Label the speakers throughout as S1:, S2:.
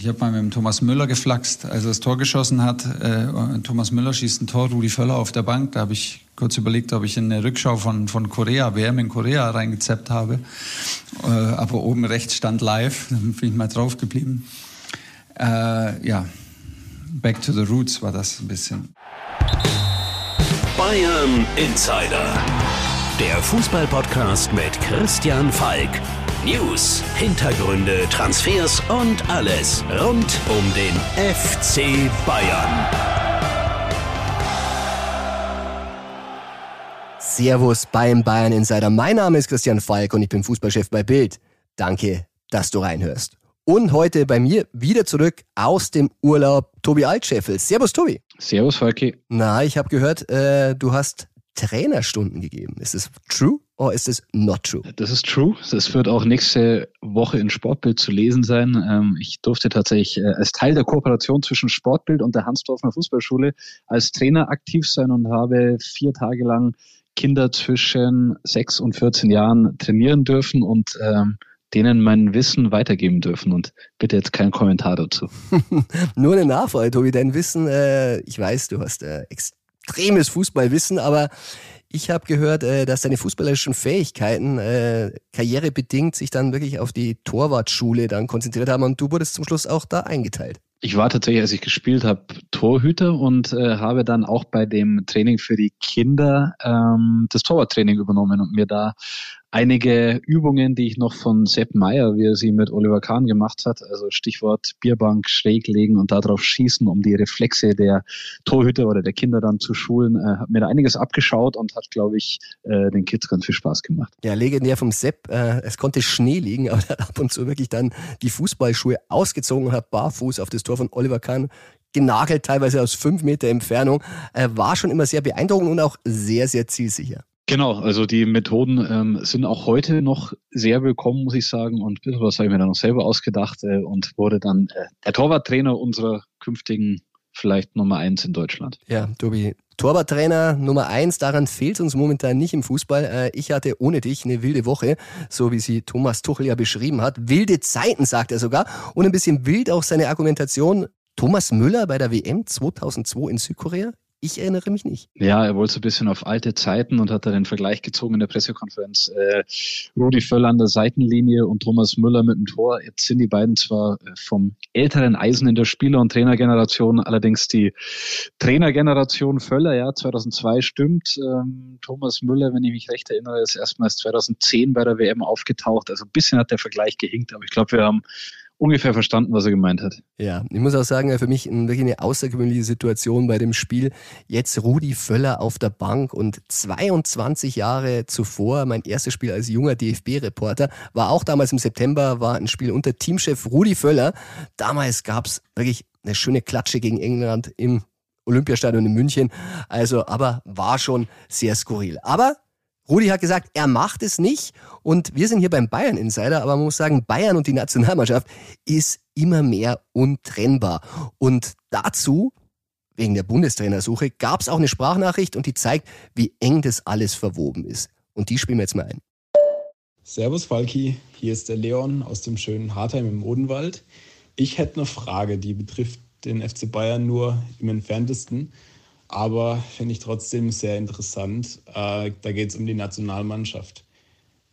S1: Ich habe mal mit dem Thomas Müller geflaxt, als er das Tor geschossen hat. Äh, Thomas Müller schießt ein Tor, Rudi Völler auf der Bank. Da habe ich kurz überlegt, ob ich in eine Rückschau von, von Korea, WM in Korea reingezappt habe. Äh, aber oben rechts stand live, dann bin ich mal drauf geblieben. Äh, ja, Back to the Roots war das ein bisschen.
S2: Bayern Insider. Der Fußballpodcast mit Christian Falk. News, Hintergründe, Transfers und alles rund um den FC Bayern.
S3: Servus beim Bayern Insider. Mein Name ist Christian Falk und ich bin Fußballchef bei Bild. Danke, dass du reinhörst. Und heute bei mir wieder zurück aus dem Urlaub Tobi Altscheffel. Servus Tobi.
S4: Servus Falki.
S3: Na, ich habe gehört, äh, du hast Trainerstunden gegeben. Ist es true oder ist es not true?
S4: Das ist true. Das wird auch nächste Woche in Sportbild zu lesen sein. Ähm, ich durfte tatsächlich äh, als Teil der Kooperation zwischen Sportbild und der Hansdorfer Fußballschule als Trainer aktiv sein und habe vier Tage lang Kinder zwischen sechs und 14 Jahren trainieren dürfen und ähm, denen mein Wissen weitergeben dürfen. Und bitte jetzt kein Kommentar dazu.
S3: Nur eine Nachfrage, Tobi. Dein Wissen, äh, ich weiß, du hast äh, extremes Fußballwissen, aber ich habe gehört, äh, dass deine fußballerischen Fähigkeiten äh, karrierebedingt sich dann wirklich auf die Torwartschule dann konzentriert haben und du wurdest zum Schluss auch da eingeteilt.
S4: Ich war tatsächlich, als ich gespielt habe, Torhüter und äh, habe dann auch bei dem Training für die Kinder ähm, das Torwarttraining übernommen und mir da einige Übungen, die ich noch von Sepp Meyer, wie er sie mit Oliver Kahn gemacht hat, also Stichwort Bierbank schräg legen und darauf schießen, um die Reflexe der Torhüter oder der Kinder dann zu schulen, äh, hat mir da einiges abgeschaut und hat, glaube ich, äh, den Kids ganz viel Spaß gemacht.
S3: Ja, legendär vom Sepp. Äh, es konnte Schnee liegen, aber er hat ab und zu wirklich dann die Fußballschuhe ausgezogen und hat barfuß auf das Tor von Oliver Kahn genagelt, teilweise aus fünf Meter Entfernung. Er war schon immer sehr beeindruckend und auch sehr, sehr zielsicher.
S4: Genau, also die Methoden ähm, sind auch heute noch sehr willkommen, muss ich sagen. Und was habe ich mir dann noch selber ausgedacht äh, und wurde dann äh, der Torwarttrainer unserer künftigen vielleicht Nummer eins in Deutschland.
S3: Ja, Tobi, Torwarttrainer Nummer eins, daran fehlt uns momentan nicht im Fußball. Äh, ich hatte ohne dich eine wilde Woche, so wie sie Thomas Tuchel ja beschrieben hat. Wilde Zeiten, sagt er sogar. Und ein bisschen wild auch seine Argumentation. Thomas Müller bei der WM 2002 in Südkorea ich erinnere mich nicht.
S4: Ja, er wollte so ein bisschen auf alte Zeiten und hat da den Vergleich gezogen in der Pressekonferenz. Äh, Rudi Völler an der Seitenlinie und Thomas Müller mit dem Tor. Jetzt sind die beiden zwar äh, vom älteren Eisen in der Spieler- und Trainergeneration, allerdings die Trainergeneration Völler, ja, 2002 stimmt. Ähm, Thomas Müller, wenn ich mich recht erinnere, ist erstmals 2010 bei der WM aufgetaucht. Also ein bisschen hat der Vergleich gehinkt, aber ich glaube, wir haben ungefähr verstanden, was er gemeint hat.
S3: Ja, ich muss auch sagen, für mich wirklich eine außergewöhnliche Situation bei dem Spiel. Jetzt Rudi Völler auf der Bank und 22 Jahre zuvor, mein erstes Spiel als junger DFB-Reporter, war auch damals im September, war ein Spiel unter Teamchef Rudi Völler. Damals gab's wirklich eine schöne Klatsche gegen England im Olympiastadion in München. Also, aber war schon sehr skurril. Aber Rudi hat gesagt, er macht es nicht. Und wir sind hier beim Bayern Insider, aber man muss sagen, Bayern und die Nationalmannschaft ist immer mehr untrennbar. Und dazu, wegen der Bundestrainersuche, gab es auch eine Sprachnachricht und die zeigt, wie eng das alles verwoben ist. Und die spielen wir jetzt mal ein.
S5: Servus Falki, hier ist der Leon aus dem schönen Hartheim im Odenwald. Ich hätte eine Frage, die betrifft den FC Bayern nur im entferntesten aber finde ich trotzdem sehr interessant. Äh, da geht es um die Nationalmannschaft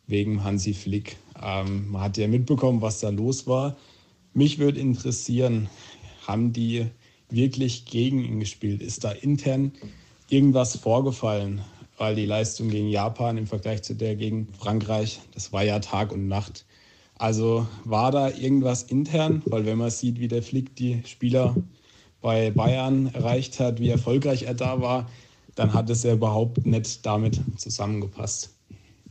S5: wegen Hansi Flick. Ähm, man hat ja mitbekommen, was da los war. Mich würde interessieren, haben die wirklich gegen ihn gespielt? Ist da intern irgendwas vorgefallen? Weil die Leistung gegen Japan im Vergleich zu der gegen Frankreich, das war ja Tag und Nacht. Also war da irgendwas intern? Weil wenn man sieht, wie der Flick die Spieler bei Bayern erreicht hat, wie erfolgreich er da war, dann hat es ja überhaupt nicht damit zusammengepasst,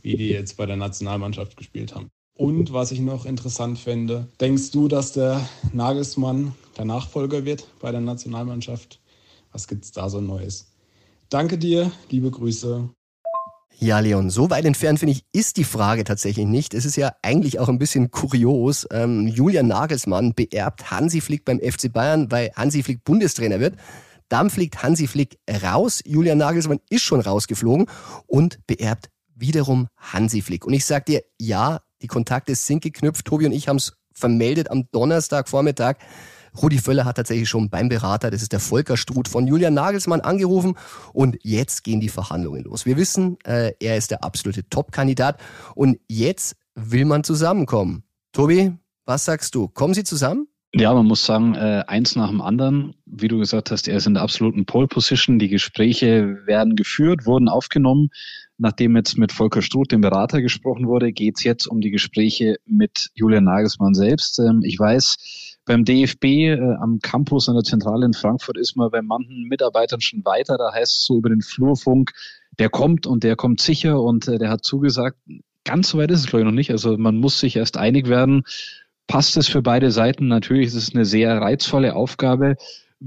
S5: wie die jetzt bei der Nationalmannschaft gespielt haben. Und was ich noch interessant finde, denkst du, dass der Nagelsmann der Nachfolger wird bei der Nationalmannschaft? Was gibt es da so Neues? Danke dir, liebe Grüße.
S3: Ja, Leon, so weit entfernt, finde ich, ist die Frage tatsächlich nicht. Es ist ja eigentlich auch ein bisschen kurios. Ähm, Julian Nagelsmann beerbt Hansi Flick beim FC Bayern, weil Hansi Flick Bundestrainer wird. Dann fliegt Hansi Flick raus. Julian Nagelsmann ist schon rausgeflogen und beerbt wiederum Hansi Flick. Und ich sag dir, ja, die Kontakte sind geknüpft. Tobi und ich haben es vermeldet am Donnerstagvormittag. Rudi Völler hat tatsächlich schon beim Berater, das ist der Volker Struth von Julian Nagelsmann, angerufen und jetzt gehen die Verhandlungen los. Wir wissen, äh, er ist der absolute Top-Kandidat und jetzt will man zusammenkommen. Tobi, was sagst du? Kommen sie zusammen?
S4: Ja, man muss sagen, äh, eins nach dem anderen. Wie du gesagt hast, er ist in der absoluten Pole Position. Die Gespräche werden geführt, wurden aufgenommen. Nachdem jetzt mit Volker Struth, dem Berater, gesprochen wurde, geht es jetzt um die Gespräche mit Julian Nagelsmann selbst. Ähm, ich weiß, beim DFB äh, am Campus an der Zentrale in Frankfurt ist man bei manchen Mitarbeitern schon weiter. Da heißt es so über den Flurfunk, der kommt und der kommt sicher und äh, der hat zugesagt. Ganz so weit ist es, glaube ich, noch nicht. Also man muss sich erst einig werden. Passt es für beide Seiten? Natürlich ist es eine sehr reizvolle Aufgabe.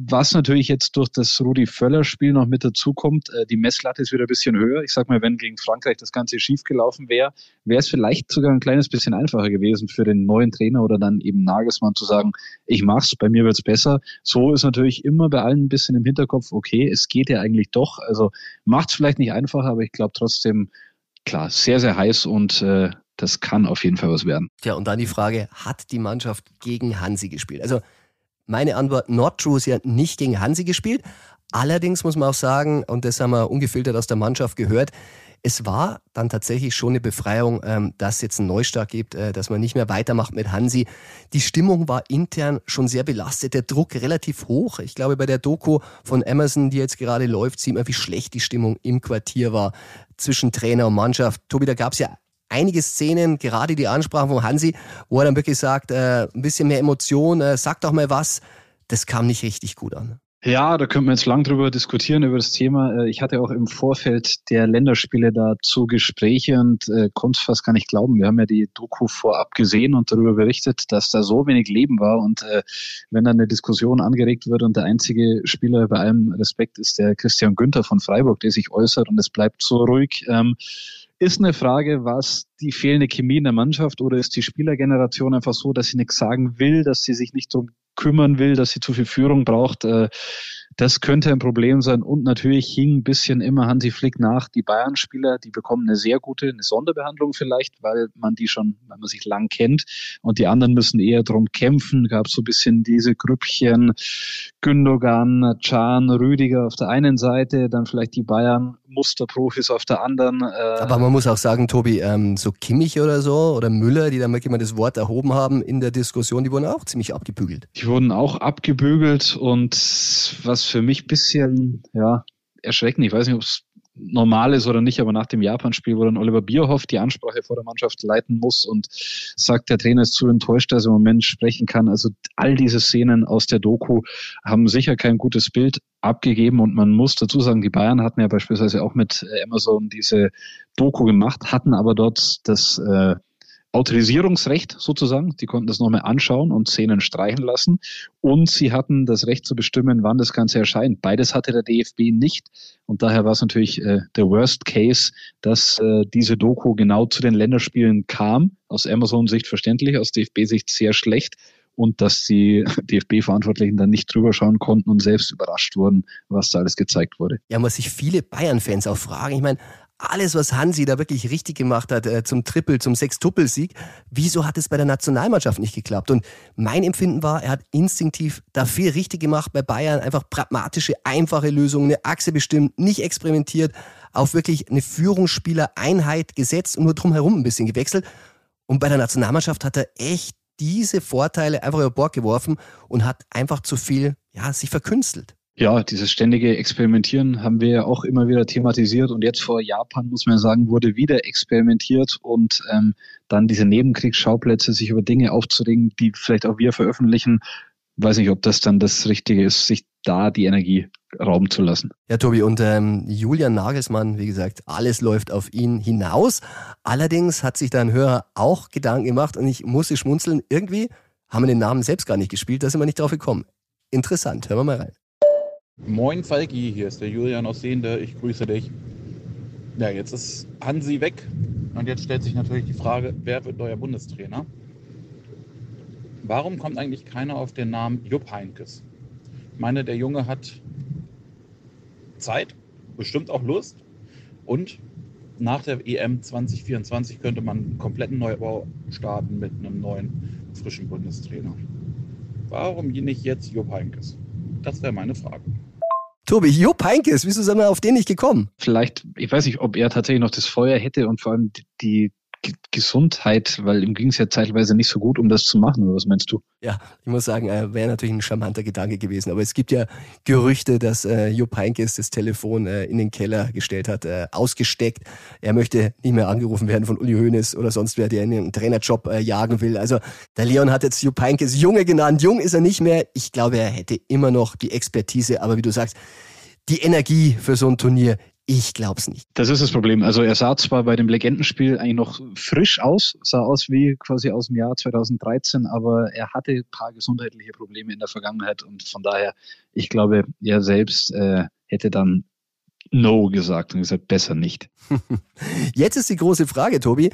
S4: Was natürlich jetzt durch das Rudi Völler-Spiel noch mit dazukommt, äh, die Messlatte ist wieder ein bisschen höher. Ich sag mal, wenn gegen Frankreich das Ganze schief gelaufen wäre, wäre es vielleicht sogar ein kleines bisschen einfacher gewesen für den neuen Trainer oder dann eben Nagelsmann zu sagen, ich mach's, bei mir wird's besser. So ist natürlich immer bei allen ein bisschen im Hinterkopf, okay, es geht ja eigentlich doch. Also macht's vielleicht nicht einfacher, aber ich glaube trotzdem, klar, sehr, sehr heiß und äh, das kann auf jeden Fall was werden.
S3: Tja, und dann die Frage, hat die Mannschaft gegen Hansi gespielt? Also meine Antwort, not true, sie hat nicht gegen Hansi gespielt. Allerdings muss man auch sagen, und das haben wir ungefiltert aus der Mannschaft gehört, es war dann tatsächlich schon eine Befreiung, ähm, dass es jetzt einen Neustart gibt, äh, dass man nicht mehr weitermacht mit Hansi. Die Stimmung war intern schon sehr belastet, der Druck relativ hoch. Ich glaube, bei der Doku von Amazon, die jetzt gerade läuft, sieht man, wie schlecht die Stimmung im Quartier war zwischen Trainer und Mannschaft. Tobi, da gab es ja einige Szenen, gerade die Ansprache von Hansi, wo er dann wirklich sagt, äh, ein bisschen mehr Emotion, äh, sag doch mal was. Das kam nicht richtig gut an.
S4: Ja, da könnte man jetzt lang drüber diskutieren über das Thema. Äh, ich hatte auch im Vorfeld der Länderspiele dazu Gespräche und äh, konnte es fast gar nicht glauben. Wir haben ja die Doku vorab gesehen und darüber berichtet, dass da so wenig Leben war. Und äh, wenn dann eine Diskussion angeregt wird und der einzige Spieler bei allem Respekt ist der Christian Günther von Freiburg, der sich äußert und es bleibt so ruhig. Ähm, ist eine Frage, was die fehlende Chemie in der Mannschaft oder ist die Spielergeneration einfach so, dass sie nichts sagen will, dass sie sich nicht drum kümmern will, dass sie zu viel Führung braucht? Äh, das könnte ein Problem sein. Und natürlich hing ein bisschen immer Hansi Flick nach. Die Bayern-Spieler, die bekommen eine sehr gute, eine Sonderbehandlung vielleicht, weil man die schon, weil man sich lang kennt. Und die anderen müssen eher drum kämpfen. Gab so ein bisschen diese Grüppchen Gündogan, Can, Rüdiger auf der einen Seite, dann vielleicht die Bayern Musterprofis auf der anderen.
S3: Äh Aber man muss auch sagen, Tobi, ähm, so Kimmich oder so oder Müller, die dann wirklich mal das Wort erhoben haben in der Diskussion, die wurden auch ziemlich abgebügelt.
S4: Die wurden auch abgebügelt und was für mich bisschen ja, erschreckend, ich weiß nicht, ob es normal ist oder nicht, aber nach dem Japan-Spiel, wo dann Oliver Bierhoff die Ansprache vor der Mannschaft leiten muss und sagt, der Trainer ist zu enttäuscht, dass er im Moment sprechen kann. Also all diese Szenen aus der Doku haben sicher kein gutes Bild abgegeben und man muss dazu sagen, die Bayern hatten ja beispielsweise auch mit Amazon diese Doku gemacht, hatten aber dort das äh, Autorisierungsrecht sozusagen. Die konnten das nochmal anschauen und Szenen streichen lassen. Und sie hatten das Recht zu bestimmen, wann das Ganze erscheint. Beides hatte der DFB nicht. Und daher war es natürlich äh, der Worst Case, dass äh, diese Doku genau zu den Länderspielen kam. Aus Amazon-Sicht verständlich, aus DFB-Sicht sehr schlecht und dass die DFB-Verantwortlichen dann nicht drüber schauen konnten und selbst überrascht wurden, was da alles gezeigt wurde.
S3: Ja, was sich viele Bayern-Fans auch fragen, ich meine, alles, was Hansi da wirklich richtig gemacht hat, äh, zum Triple, zum Sextuppelsieg, wieso hat es bei der Nationalmannschaft nicht geklappt? Und mein Empfinden war, er hat instinktiv da viel richtig gemacht bei Bayern, einfach pragmatische, einfache Lösungen, eine Achse bestimmt, nicht experimentiert, auf wirklich eine Führungsspieler-Einheit gesetzt und nur drumherum ein bisschen gewechselt. Und bei der Nationalmannschaft hat er echt diese Vorteile einfach über Bord geworfen und hat einfach zu viel, ja, sich verkünstelt.
S4: Ja, dieses ständige Experimentieren haben wir ja auch immer wieder thematisiert und jetzt vor Japan, muss man sagen, wurde wieder experimentiert und ähm, dann diese Nebenkriegsschauplätze, sich über Dinge aufzuregen, die vielleicht auch wir veröffentlichen, weiß nicht, ob das dann das Richtige ist, sich da die Energie rauben zu lassen.
S3: Ja, Tobi, und ähm, Julian Nagelsmann, wie gesagt, alles läuft auf ihn hinaus. Allerdings hat sich da ein Hörer auch Gedanken gemacht und ich musste schmunzeln. Irgendwie haben wir den Namen selbst gar nicht gespielt, da sind wir nicht drauf gekommen. Interessant, hören wir mal rein.
S6: Moin Falki, hier ist der Julian aus Sehende. Ich grüße dich. Ja, jetzt ist Hansi weg und jetzt stellt sich natürlich die Frage, wer wird neuer Bundestrainer? Warum kommt eigentlich keiner auf den Namen Jupp Heinkes? Ich meine, der Junge hat Zeit, bestimmt auch Lust und nach der EM 2024 könnte man einen kompletten Neubau starten mit einem neuen frischen Bundestrainer. Warum nicht jetzt Jupp Heynckes? Das wäre meine Frage.
S3: Tobi, Jupp Heynckes, wieso sind wir auf den nicht gekommen?
S4: Vielleicht, ich weiß nicht, ob er tatsächlich noch das Feuer hätte und vor allem die, Gesundheit, weil ihm ging es ja zeitweise nicht so gut, um das zu machen, oder was meinst du?
S3: Ja, ich muss sagen, äh, wäre natürlich ein charmanter Gedanke gewesen. Aber es gibt ja Gerüchte, dass äh, Jupp Heynckes das Telefon äh, in den Keller gestellt hat, äh, ausgesteckt. Er möchte nicht mehr angerufen werden von Uli Hoeneß oder sonst wer, der einen Trainerjob äh, jagen will. Also der Leon hat jetzt Jupp Heynckes Junge genannt. Jung ist er nicht mehr. Ich glaube, er hätte immer noch die Expertise. Aber wie du sagst, die Energie für so ein Turnier ich glaube es nicht.
S4: Das ist das Problem. Also er sah zwar bei dem Legendenspiel eigentlich noch frisch aus, sah aus wie quasi aus dem Jahr 2013, aber er hatte ein paar gesundheitliche Probleme in der Vergangenheit und von daher, ich glaube, er selbst äh, hätte dann No gesagt und gesagt, besser nicht.
S3: Jetzt ist die große Frage, Tobi.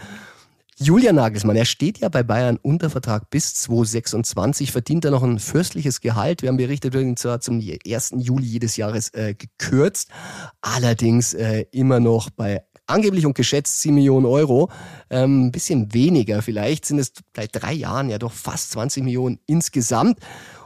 S3: Julian Nagelsmann, er steht ja bei Bayern unter Vertrag bis 2026, verdient er noch ein fürstliches Gehalt. Wir haben berichtet, wird zwar zum 1. Juli jedes Jahres äh, gekürzt, allerdings äh, immer noch bei angeblich und geschätzt 7 Millionen Euro. Ähm, ein bisschen weniger vielleicht, sind es seit drei Jahren ja doch fast 20 Millionen insgesamt.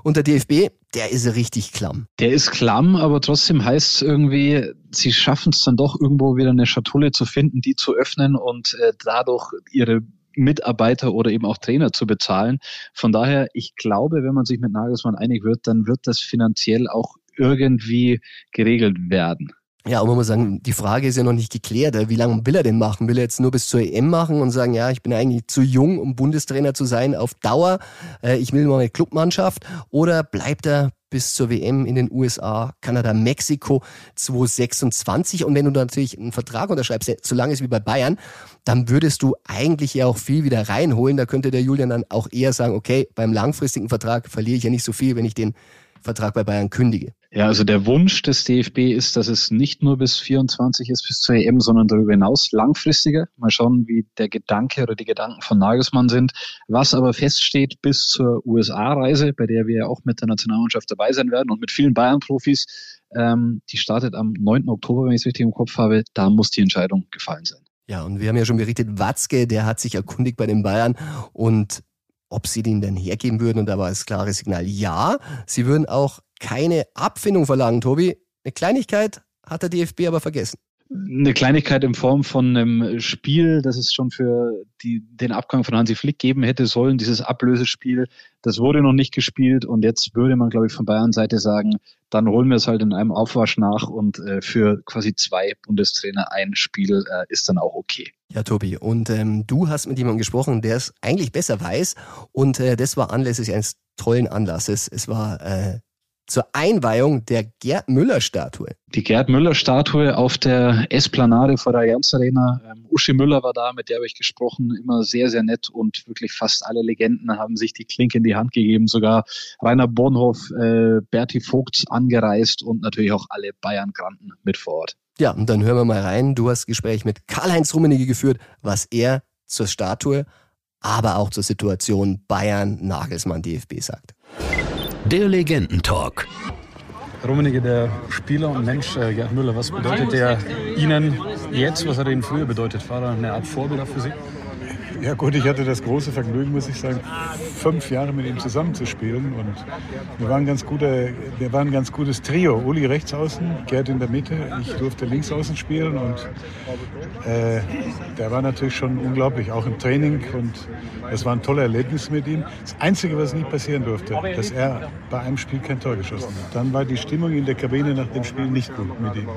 S3: Und der DFB, der ist richtig klamm.
S4: Der ist klamm, aber trotzdem heißt es irgendwie, sie schaffen es dann doch irgendwo wieder eine Schatulle zu finden, die zu öffnen und äh, dadurch ihre Mitarbeiter oder eben auch Trainer zu bezahlen. Von daher, ich glaube, wenn man sich mit Nagelsmann einig wird, dann wird das finanziell auch irgendwie geregelt werden.
S3: Ja, aber man muss sagen, die Frage ist ja noch nicht geklärt. Wie lange will er denn machen? Will er jetzt nur bis zur EM machen und sagen, ja, ich bin eigentlich zu jung, um Bundestrainer zu sein auf Dauer. Äh, ich will nur eine Clubmannschaft. Oder bleibt er bis zur WM in den USA, Kanada, Mexiko 2026? Und wenn du natürlich einen Vertrag unterschreibst, so lang ist wie bei Bayern, dann würdest du eigentlich ja auch viel wieder reinholen. Da könnte der Julian dann auch eher sagen, okay, beim langfristigen Vertrag verliere ich ja nicht so viel, wenn ich den Vertrag bei Bayern kündige.
S4: Ja, also der Wunsch des DFB ist, dass es nicht nur bis 24 ist, bis zur EM, sondern darüber hinaus langfristiger. Mal schauen, wie der Gedanke oder die Gedanken von Nagelsmann sind. Was aber feststeht bis zur USA-Reise, bei der wir ja auch mit der Nationalmannschaft dabei sein werden und mit vielen Bayern-Profis, ähm, die startet am 9. Oktober, wenn ich es richtig im Kopf habe. Da muss die Entscheidung gefallen sein.
S3: Ja, und wir haben ja schon berichtet, Watzke, der hat sich erkundigt bei den Bayern und ob sie den denn hergeben würden. Und da war das klare Signal, ja, sie würden auch keine Abfindung verlangen, Tobi. Eine Kleinigkeit hat der DFB aber vergessen.
S4: Eine Kleinigkeit in Form von einem Spiel, das es schon für die, den Abgang von Hansi Flick geben hätte sollen, dieses Ablösespiel, das wurde noch nicht gespielt und jetzt würde man, glaube ich, von Bayern Seite sagen, dann holen wir es halt in einem Aufwasch nach und äh, für quasi zwei Bundestrainer ein Spiel äh, ist dann auch okay.
S3: Ja, Tobi, und ähm, du hast mit jemandem gesprochen, der es eigentlich besser weiß und äh, das war anlässlich eines tollen Anlasses. Es war äh, zur Einweihung der Gerd Müller-Statue.
S4: Die Gerd Müller-Statue auf der Esplanade vor der Allianz Arena. Ähm, Uschi Müller war da, mit der habe ich gesprochen. Immer sehr, sehr nett und wirklich fast alle Legenden haben sich die Klinke in die Hand gegeben. Sogar Rainer Bornhoff, äh, Berti Vogts angereist und natürlich auch alle Bayern-Granten mit vor Ort.
S3: Ja, und dann hören wir mal rein. Du hast Gespräch mit Karl-Heinz Rummenigge geführt, was er zur Statue, aber auch zur Situation Bayern-Nagelsmann-DFB sagt.
S2: Der Legendentalk.
S7: Rummenigge, der Spieler und Mensch äh, Gerd Müller, was bedeutet der Ihnen jetzt, was hat er Ihnen früher bedeutet? War er eine Art Vorbild für Sie?
S8: Ja gut, ich hatte das große Vergnügen, muss ich sagen, fünf Jahre mit ihm zusammenzuspielen und wir waren, ganz gute, wir waren ein ganz gutes Trio. Uli rechts außen, Gerd in der Mitte, ich durfte links außen spielen und äh, der war natürlich schon unglaublich, auch im Training und es war ein toller Erlebnis mit ihm. Das Einzige, was nicht passieren durfte, dass er bei einem Spiel kein Tor geschossen hat. Dann war die Stimmung in der Kabine nach dem Spiel nicht gut mit ihm.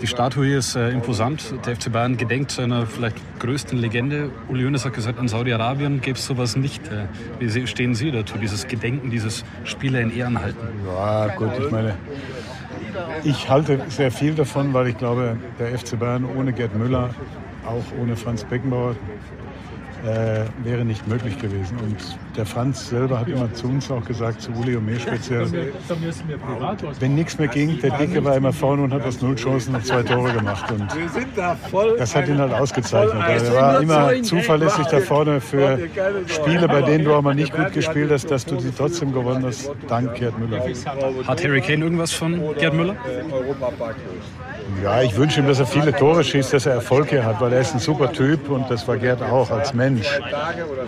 S7: Die Statue hier ist äh, imposant. Der FC Bayern gedenkt seiner vielleicht größten Legende. Uli Hoeneß hat gesagt, in Saudi-Arabien gäbe es sowas nicht. Äh, wie stehen Sie dazu, dieses Gedenken, dieses Spieler in Ehren halten?
S8: Ja, gut, ich meine, ich halte sehr viel davon, weil ich glaube, der FC Bayern ohne Gerd Müller, auch ohne Franz Beckenbauer, äh, wäre nicht möglich gewesen. Und der Franz selber hat immer zu uns auch gesagt, zu Uli und mir speziell, wenn nichts mehr ging, der Dicke war immer vorne und hat aus null Chancen noch zwei Tore gemacht. Und das hat ihn halt ausgezeichnet. Er war immer zuverlässig da vorne für Spiele, bei denen du auch mal nicht gut gespielt hast, dass du sie trotzdem gewonnen hast, dank Gerd Müller.
S7: Hat Harry Kane irgendwas von Gerd Müller?
S8: Ja, ich wünsche ihm, dass er viele Tore schießt, dass er Erfolg hier hat, weil er ist ein super Typ und das war Gerd auch als Mensch. Mensch.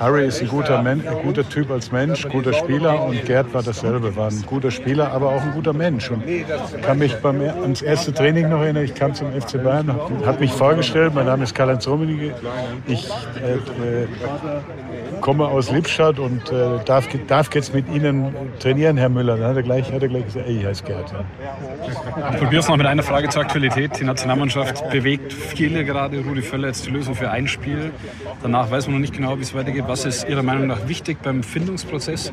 S8: Harry ist ein guter, Men ein guter Typ als Mensch, guter Spieler und Gerd war dasselbe, war ein guter Spieler, aber auch ein guter Mensch. Und kann mich beim ans erste Training noch erinnern, ich kam zum FC Bayern, habe mich vorgestellt, mein Name ist Karl-Heinz Rummenigge, ich äh, äh, komme aus Lippstadt und äh, darf, darf jetzt mit Ihnen trainieren, Herr Müller. Dann hat er gleich, hat er gleich gesagt, ey, ich heiße Gerd.
S7: Ja. Ich probiere es noch mit einer Frage zur Aktualität. Die Nationalmannschaft bewegt viele gerade. Rudi Völler jetzt die Lösung für ein Spiel. Danach weiß man noch nicht genau, wie es weitergeht. Was ist Ihrer Meinung nach wichtig beim Findungsprozess?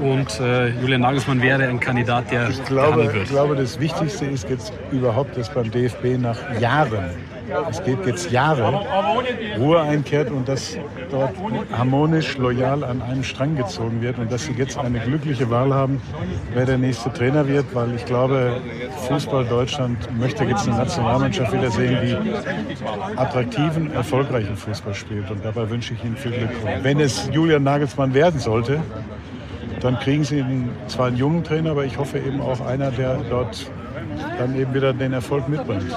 S7: Und äh, Julian Nagelsmann wäre ein Kandidat, der
S8: ich glaube, wird. Ich glaube, das Wichtigste ist jetzt überhaupt, dass beim DFB nach Jahren es geht jetzt Jahre, Ruhe einkehrt und dass dort harmonisch, loyal an einem Strang gezogen wird und dass sie jetzt eine glückliche Wahl haben, wer der nächste Trainer wird, weil ich glaube, Fußball Deutschland möchte jetzt eine Nationalmannschaft wieder sehen, die attraktiven, erfolgreichen Fußball spielt und dabei wünsche ich Ihnen viel Glück. Wenn es Julian Nagelsmann werden sollte, dann kriegen Sie zwar einen jungen Trainer, aber ich hoffe eben auch einer, der dort dann eben wieder den Erfolg mitbringt.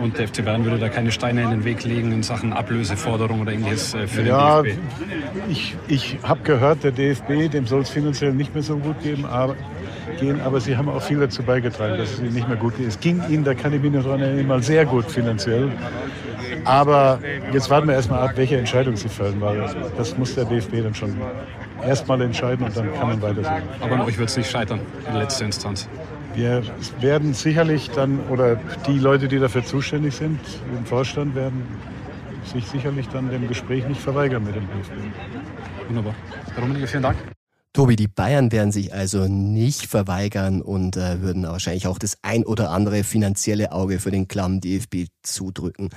S7: Und der FC Bayern würde da keine Steine in den Weg legen in Sachen Ablöseforderung oder ähnliches äh, für
S8: ja,
S7: den DFB?
S8: Ich, ich habe gehört, der DFB, dem soll es finanziell nicht mehr so gut geben, aber, gehen, aber sie haben auch viel dazu beigetragen, dass es ihnen nicht mehr gut geht. Es ging ihnen, da kann ich mich noch daran erinnern, mal sehr gut finanziell. Aber jetzt warten wir erstmal ab, welche Entscheidung sie fällen, weil das muss der DFB dann schon erstmal entscheiden und dann kann man weitersehen.
S7: Aber an euch wird es nicht scheitern in letzter Instanz.
S8: Wir werden sicherlich dann, oder die Leute, die dafür zuständig sind, im Vorstand werden sich sicherlich dann dem Gespräch nicht verweigern mit dem DFB.
S7: Wunderbar. Herr Rummenigge, vielen Dank.
S3: Tobi, die Bayern werden sich also nicht verweigern und äh, würden wahrscheinlich auch das ein oder andere finanzielle Auge für den klammen DFB zudrücken.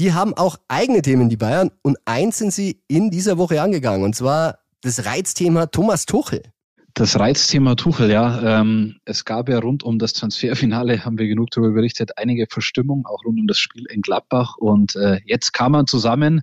S3: Die haben auch eigene Themen, die Bayern, und eins sind sie in dieser Woche angegangen, und zwar das Reizthema Thomas Tuchel.
S4: Das Reizthema Tuchel, ja. Ähm, es gab ja rund um das Transferfinale, haben wir genug darüber berichtet, einige Verstimmung, auch rund um das Spiel in Gladbach. Und äh, jetzt kam man zusammen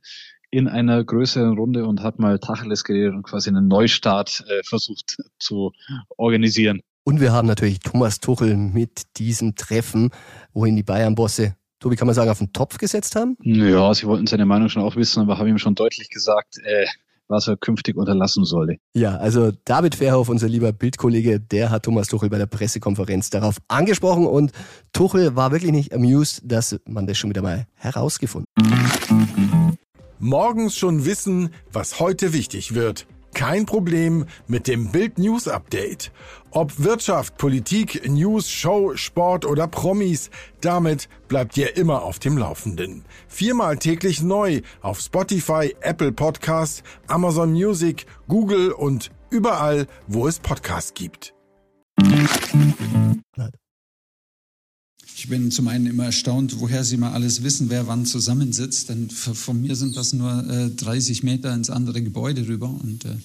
S4: in einer größeren Runde und hat mal Tacheles geredet und quasi einen Neustart äh, versucht zu organisieren.
S3: Und wir haben natürlich Thomas Tuchel mit diesem Treffen, wohin die Bayern-Bosse Tobi, kann man sagen, auf den Topf gesetzt haben?
S4: Ja, sie wollten seine Meinung schon auch wissen, aber haben ihm schon deutlich gesagt, äh, was er künftig unterlassen solle.
S3: Ja, also David Verhoff, unser lieber Bildkollege, der hat Thomas Tuchel bei der Pressekonferenz darauf angesprochen und Tuchel war wirklich nicht amused, dass man das schon wieder mal herausgefunden.
S9: Morgens schon wissen, was heute wichtig wird. Kein Problem mit dem Bild News Update. Ob Wirtschaft, Politik, News, Show, Sport oder Promis, damit bleibt ihr immer auf dem Laufenden. Viermal täglich neu auf Spotify, Apple Podcast, Amazon Music, Google und überall, wo es Podcasts gibt.
S1: Ich bin zum einen immer erstaunt, woher Sie mal alles wissen, wer wann zusammensitzt. Denn von mir sind das nur äh, 30 Meter ins andere Gebäude rüber. Und äh,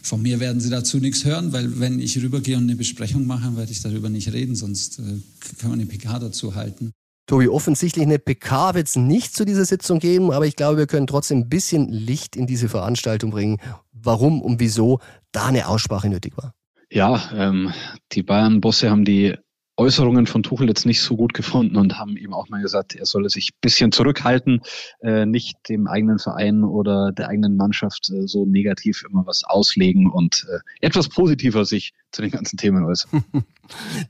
S1: von mir werden Sie dazu nichts hören, weil wenn ich rübergehe und eine Besprechung mache, werde ich darüber nicht reden, sonst äh, können wir eine PK dazu halten.
S3: Tobi, offensichtlich eine PK wird es nicht zu dieser Sitzung geben, aber ich glaube, wir können trotzdem ein bisschen Licht in diese Veranstaltung bringen, warum und wieso da eine Aussprache nötig war.
S4: Ja, ähm, die Bayern-Bosse haben die Äußerungen von Tuchel jetzt nicht so gut gefunden und haben ihm auch mal gesagt, er solle sich ein bisschen zurückhalten, äh, nicht dem eigenen Verein oder der eigenen Mannschaft äh, so negativ immer was auslegen und äh, etwas positiver sich zu den ganzen Themen äußern.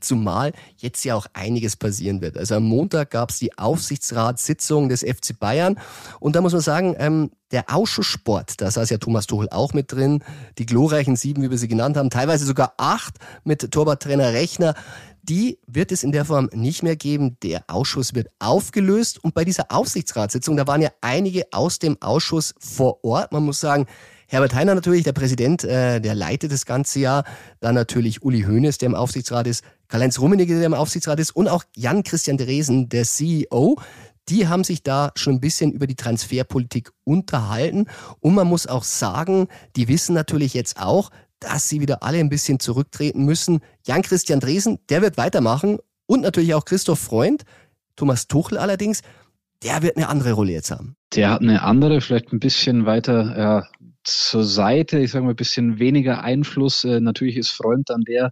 S3: Zumal jetzt ja auch einiges passieren wird. Also am Montag gab es die Aufsichtsratssitzung des FC Bayern und da muss man sagen, ähm, der Ausschuss Sport, da saß ja Thomas Tuchel auch mit drin, die glorreichen sieben, wie wir sie genannt haben, teilweise sogar acht mit Torwarttrainer Rechner die wird es in der Form nicht mehr geben. Der Ausschuss wird aufgelöst und bei dieser Aufsichtsratssitzung, da waren ja einige aus dem Ausschuss vor Ort. Man muss sagen, Herbert Heiner natürlich, der Präsident, äh, der leitet das ganze Jahr. Dann natürlich Uli Hoeneß, der im Aufsichtsrat ist, Karl-Heinz Rummenigge, der im Aufsichtsrat ist und auch Jan-Christian Dresen, der CEO. Die haben sich da schon ein bisschen über die Transferpolitik unterhalten. Und man muss auch sagen, die wissen natürlich jetzt auch, dass sie wieder alle ein bisschen zurücktreten müssen. Jan-Christian Dresen, der wird weitermachen und natürlich auch Christoph Freund. Thomas Tuchel allerdings, der wird eine andere Rolle jetzt haben.
S4: Der hat eine andere, vielleicht ein bisschen weiter ja, zur Seite, ich sage mal ein bisschen weniger Einfluss. Äh, natürlich ist Freund dann der,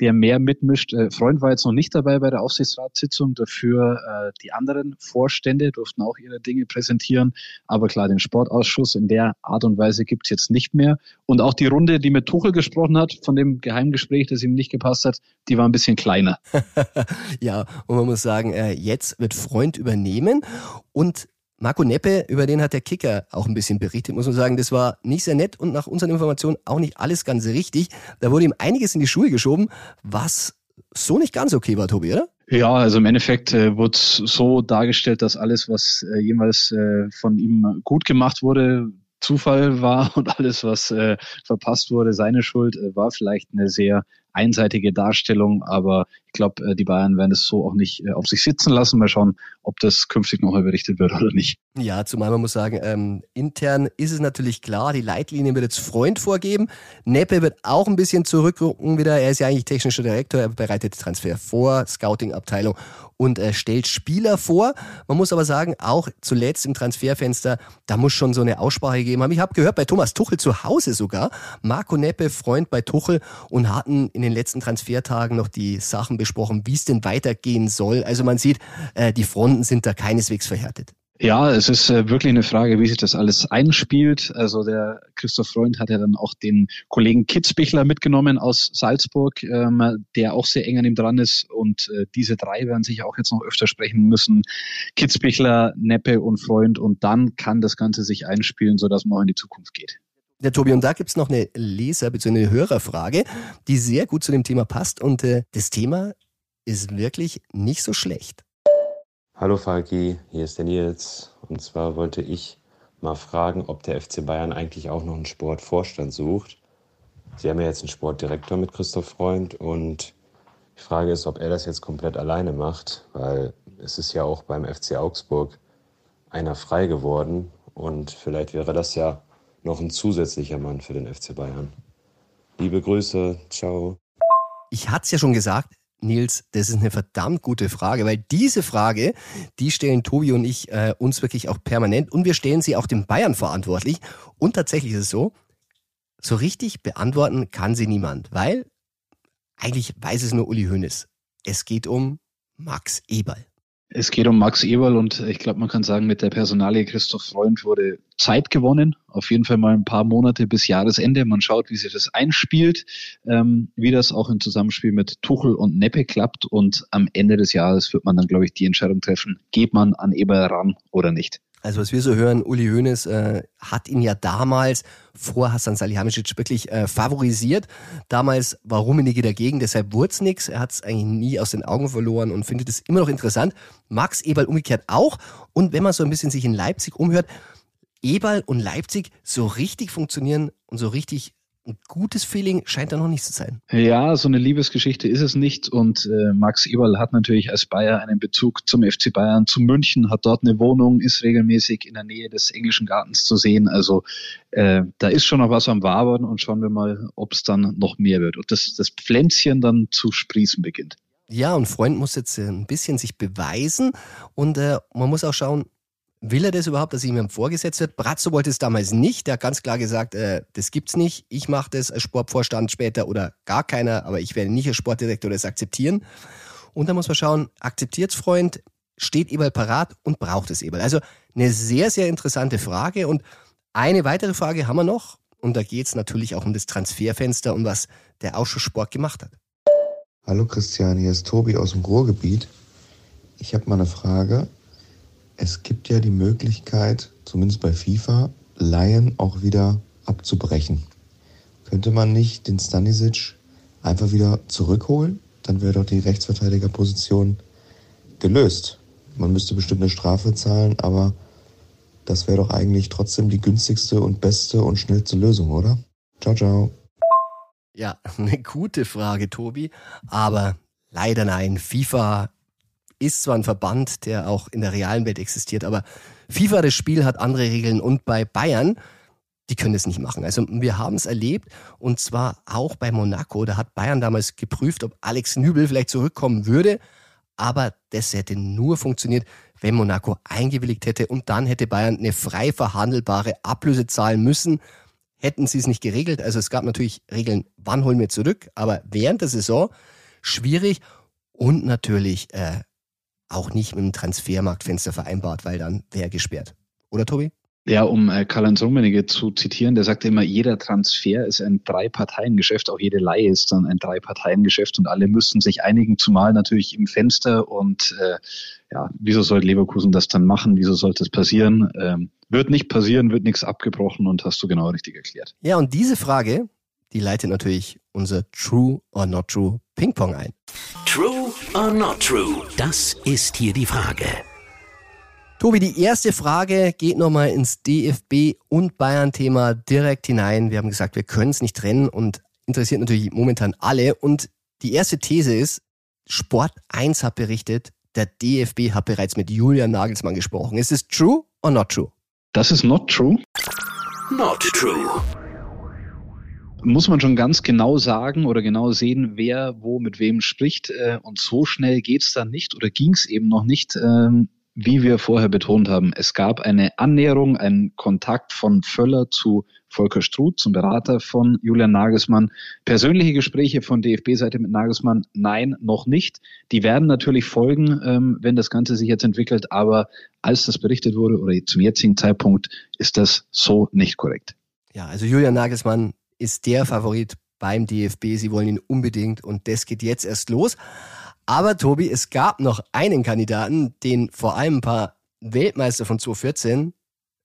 S4: der mehr mitmischt. Äh, Freund war jetzt noch nicht dabei bei der Aufsichtsratssitzung, dafür äh, die anderen Vorstände durften auch ihre Dinge präsentieren. Aber klar, den Sportausschuss in der Art und Weise gibt's jetzt nicht mehr. Und auch die Runde, die mit Tuchel gesprochen hat, von dem Geheimgespräch, das ihm nicht gepasst hat, die war ein bisschen kleiner.
S3: ja, und man muss sagen, äh, jetzt wird Freund übernehmen und Marco Neppe, über den hat der Kicker auch ein bisschen berichtet, muss man sagen. Das war nicht sehr nett und nach unseren Informationen auch nicht alles ganz richtig. Da wurde ihm einiges in die Schuhe geschoben, was so nicht ganz okay war, Tobi, oder?
S4: Ja, also im Endeffekt äh, wurde so dargestellt, dass alles, was äh, jemals äh, von ihm gut gemacht wurde, Zufall war und alles, was äh, verpasst wurde, seine Schuld, äh, war vielleicht eine sehr einseitige Darstellung, aber glaube, äh, die Bayern werden es so auch nicht äh, auf sich sitzen lassen. Mal schauen, ob das künftig noch berichtet wird oder nicht.
S3: Ja, zumal man muss sagen, ähm, intern ist es natürlich klar, die Leitlinie wird jetzt Freund vorgeben. Neppe wird auch ein bisschen zurückrücken wieder. Er ist ja eigentlich technischer Direktor, er bereitet Transfer vor, Scouting-Abteilung und äh, stellt Spieler vor. Man muss aber sagen, auch zuletzt im Transferfenster, da muss schon so eine Aussprache gegeben haben. Ich habe gehört, bei Thomas Tuchel zu Hause sogar, Marco Neppe, Freund bei Tuchel und hatten in den letzten Transfertagen noch die Sachen besprochen, wie es denn weitergehen soll. Also man sieht, äh, die Fronten sind da keineswegs verhärtet.
S4: Ja, es ist äh, wirklich eine Frage, wie sich das alles einspielt. Also der Christoph Freund hat ja dann auch den Kollegen Kitzbichler mitgenommen aus Salzburg, ähm, der auch sehr eng an ihm dran ist. Und äh, diese drei werden sich auch jetzt noch öfter sprechen müssen. Kitzbichler, Neppe und Freund. Und dann kann das Ganze sich einspielen, sodass man auch in die Zukunft geht.
S3: Ja, Tobi, und da gibt's noch eine Leser- bzw. eine Hörerfrage, die sehr gut zu dem Thema passt. Und äh, das Thema ist wirklich nicht so schlecht.
S10: Hallo Falki, hier ist der Nils. Und zwar wollte ich mal fragen, ob der FC Bayern eigentlich auch noch einen Sportvorstand sucht. Sie haben ja jetzt einen Sportdirektor mit Christoph Freund und die Frage ist, ob er das jetzt komplett alleine macht, weil es ist ja auch beim FC Augsburg einer frei geworden und vielleicht wäre das ja noch ein zusätzlicher Mann für den FC Bayern. Liebe Grüße, ciao.
S3: Ich hatte es ja schon gesagt, Nils, das ist eine verdammt gute Frage, weil diese Frage, die stellen Tobi und ich äh, uns wirklich auch permanent und wir stellen sie auch dem Bayern verantwortlich. Und tatsächlich ist es so, so richtig beantworten kann sie niemand, weil eigentlich weiß es nur Uli Hoeneß. Es geht um Max Eberl.
S4: Es geht um Max Eberl und ich glaube, man kann sagen, mit der Personalie Christoph Freund wurde Zeit gewonnen. Auf jeden Fall mal ein paar Monate bis Jahresende. Man schaut, wie sich das einspielt, ähm, wie das auch im Zusammenspiel mit Tuchel und Neppe klappt. Und am Ende des Jahres wird man dann, glaube ich, die Entscheidung treffen, geht man an Eberl ran oder nicht.
S3: Also was wir so hören, Uli Hoeneß äh, hat ihn ja damals vor Hassan Salihamidzic wirklich äh, favorisiert. Damals war Rummenigge dagegen, deshalb wurde es nichts. Er hat es eigentlich nie aus den Augen verloren und findet es immer noch interessant. Max Eberl umgekehrt auch. Und wenn man so ein bisschen sich in Leipzig umhört, Eberl und Leipzig so richtig funktionieren und so richtig ein gutes Feeling scheint da noch nicht zu sein.
S4: Ja, so eine Liebesgeschichte ist es nicht. Und äh, Max Eberl hat natürlich als Bayer einen Bezug zum FC Bayern, zu München, hat dort eine Wohnung, ist regelmäßig in der Nähe des englischen Gartens zu sehen. Also äh, da ist schon noch was am Wabern und schauen wir mal, ob es dann noch mehr wird und das, das Pflänzchen dann zu sprießen beginnt.
S3: Ja, und Freund muss jetzt äh, ein bisschen sich beweisen und äh, man muss auch schauen, Will er das überhaupt, dass ihm vorgesetzt wird? Brazzo wollte es damals nicht. Der hat ganz klar gesagt, äh, das gibt's nicht. Ich mache das als Sportvorstand später oder gar keiner, aber ich werde nicht als Sportdirektor das akzeptieren. Und da muss man schauen, akzeptiert's Freund, steht Eberl parat und braucht es Eberl? Also eine sehr, sehr interessante Frage. Und eine weitere Frage haben wir noch. Und da geht's natürlich auch um das Transferfenster und was der Ausschuss Sport gemacht hat.
S11: Hallo Christian, hier ist Tobi aus dem Ruhrgebiet. Ich habe mal eine Frage. Es gibt ja die Möglichkeit, zumindest bei FIFA, Laien auch wieder abzubrechen. Könnte man nicht den Stanisic einfach wieder zurückholen? Dann wäre doch die Rechtsverteidigerposition gelöst. Man müsste bestimmt eine Strafe zahlen, aber das wäre doch eigentlich trotzdem die günstigste und beste und schnellste Lösung, oder? Ciao, ciao.
S3: Ja, eine gute Frage, Tobi. Aber leider nein. FIFA ist zwar ein Verband, der auch in der realen Welt existiert, aber FIFA, das Spiel, hat andere Regeln. Und bei Bayern, die können das nicht machen. Also wir haben es erlebt. Und zwar auch bei Monaco. Da hat Bayern damals geprüft, ob Alex Nübel vielleicht zurückkommen würde, aber das hätte nur funktioniert, wenn Monaco eingewilligt hätte. Und dann hätte Bayern eine frei verhandelbare Ablöse zahlen müssen. Hätten sie es nicht geregelt. Also es gab natürlich Regeln, wann holen wir zurück, aber während der Saison schwierig. Und natürlich äh, auch nicht mit dem Transfermarktfenster vereinbart, weil dann wäre gesperrt. Oder Tobi?
S4: Ja, um äh, Karl-Heinz Rummenigge zu zitieren, der sagte immer, jeder Transfer ist ein Drei-Parteien-Geschäft, auch jede Leihe ist dann ein Drei-Parteien-Geschäft und alle müssten sich einigen, zumal natürlich im Fenster und äh, ja, wieso sollte Leverkusen das dann machen, wieso sollte es passieren? Ähm, wird nicht passieren, wird nichts abgebrochen und hast du genau richtig erklärt.
S3: Ja, und diese Frage, die leitet natürlich unser True or Not True Ping-Pong ein.
S2: True or not true? Das ist hier die Frage.
S3: Tobi, die erste Frage geht nochmal ins DFB- und Bayern-Thema direkt hinein. Wir haben gesagt, wir können es nicht trennen und interessiert natürlich momentan alle. Und die erste These ist, Sport 1 hat berichtet, der DFB hat bereits mit Julian Nagelsmann gesprochen. Ist es true or not true?
S4: Das ist not true.
S2: Not true.
S4: Muss man schon ganz genau sagen oder genau sehen, wer wo mit wem spricht. Äh, und so schnell geht's dann nicht oder ging's eben noch nicht. Ähm, wie wir vorher betont haben, es gab eine Annäherung, einen Kontakt von Völler zu Volker Struth, zum Berater von Julian Nagelsmann. Persönliche Gespräche von DFB-Seite mit Nagelsmann, nein, noch nicht. Die werden natürlich folgen, ähm, wenn das Ganze sich jetzt entwickelt, aber als das berichtet wurde oder zum jetzigen Zeitpunkt ist das so nicht korrekt.
S3: Ja, also Julian Nagelsmann ist der Favorit beim DFB. Sie wollen ihn unbedingt und das geht jetzt erst los. Aber Tobi, es gab noch einen Kandidaten, den vor allem ein paar Weltmeister von 2014,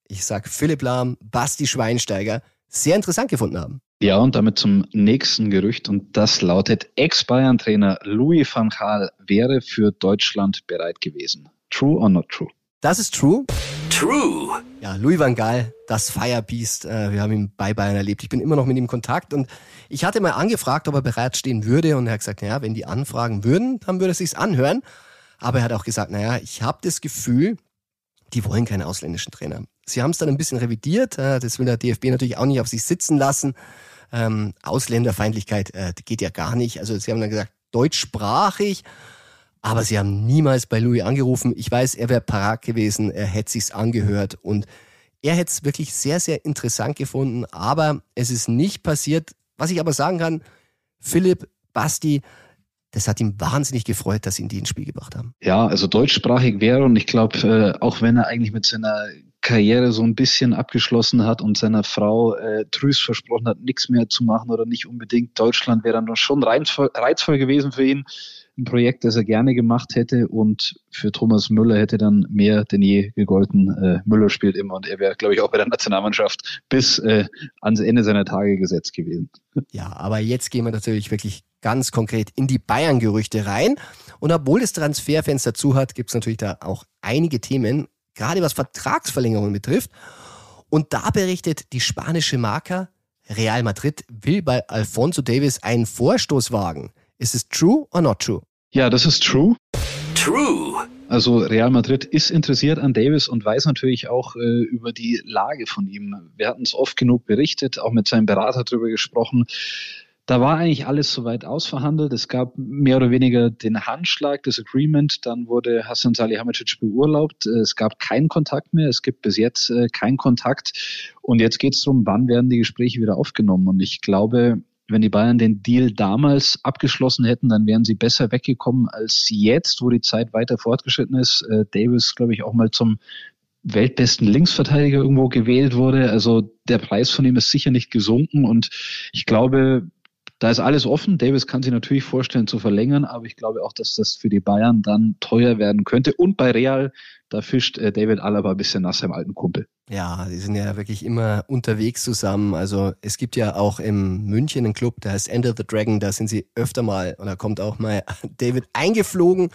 S3: ich sag Philipp Lahm, Basti Schweinsteiger, sehr interessant gefunden haben.
S4: Ja, und damit zum nächsten Gerücht und das lautet, Ex-Bayern-Trainer Louis van Gaal wäre für Deutschland bereit gewesen. True or not true?
S3: Das ist true.
S2: True.
S3: Ja, Louis van Gaal, das Firebeast, äh, wir haben ihn bei Bayern erlebt. Ich bin immer noch mit ihm in Kontakt und ich hatte mal angefragt, ob er bereitstehen würde und er hat gesagt, naja, wenn die anfragen würden, dann würde er sich's anhören. Aber er hat auch gesagt, naja, ich habe das Gefühl, die wollen keine ausländischen Trainer. Sie haben es dann ein bisschen revidiert, äh, das will der DFB natürlich auch nicht auf sich sitzen lassen. Ähm, Ausländerfeindlichkeit äh, geht ja gar nicht. Also sie haben dann gesagt, deutschsprachig, aber sie haben niemals bei Louis angerufen. Ich weiß, er wäre parat gewesen, er hätte sich's angehört und er hätte es wirklich sehr, sehr interessant gefunden, aber es ist nicht passiert. Was ich aber sagen kann, Philipp, Basti, das hat ihm wahnsinnig gefreut, dass ihn die ins Spiel gebracht haben.
S4: Ja, also deutschsprachig wäre und ich glaube, äh, auch wenn er eigentlich mit seiner Karriere so ein bisschen abgeschlossen hat und seiner Frau äh, trüß versprochen hat, nichts mehr zu machen oder nicht unbedingt Deutschland, wäre dann doch schon reizvoll, reizvoll gewesen für ihn ein Projekt, das er gerne gemacht hätte und für Thomas Müller hätte dann mehr denn je gegolten. Äh, Müller spielt immer und er wäre, glaube ich, auch bei der Nationalmannschaft bis äh, ans Ende seiner Tage gesetzt gewesen.
S3: Ja, aber jetzt gehen wir natürlich wirklich ganz konkret in die Bayern-Gerüchte rein. Und obwohl das Transferfenster zu hat, gibt es natürlich da auch einige Themen, gerade was Vertragsverlängerungen betrifft. Und da berichtet die spanische Marker, Real Madrid will bei Alfonso Davis einen Vorstoß wagen. Ist es true or not true?
S4: Ja, das ist true.
S2: True.
S4: Also Real Madrid ist interessiert an Davis und weiß natürlich auch äh, über die Lage von ihm. Wir hatten es oft genug berichtet, auch mit seinem Berater darüber gesprochen. Da war eigentlich alles soweit ausverhandelt. Es gab mehr oder weniger den Handschlag, das Agreement. Dann wurde Hassan Salihamidzic beurlaubt. Es gab keinen Kontakt mehr. Es gibt bis jetzt äh, keinen Kontakt. Und jetzt geht es darum, wann werden die Gespräche wieder aufgenommen. Und ich glaube, wenn die Bayern den Deal damals abgeschlossen hätten, dann wären sie besser weggekommen als jetzt, wo die Zeit weiter fortgeschritten ist. Äh, Davis, glaube ich, auch mal zum weltbesten Linksverteidiger irgendwo gewählt wurde. Also der Preis von ihm ist sicher nicht gesunken und ich glaube, da ist alles offen. Davis kann sich natürlich vorstellen zu verlängern, aber ich glaube auch, dass das für die Bayern dann teuer werden könnte. Und bei Real, da fischt äh, David Alaba ein bisschen nach seinem alten Kumpel.
S3: Ja, die sind ja wirklich immer unterwegs zusammen. Also es gibt ja auch im München einen Club, der heißt Ender the Dragon, da sind sie öfter mal und da kommt auch mal David eingeflogen.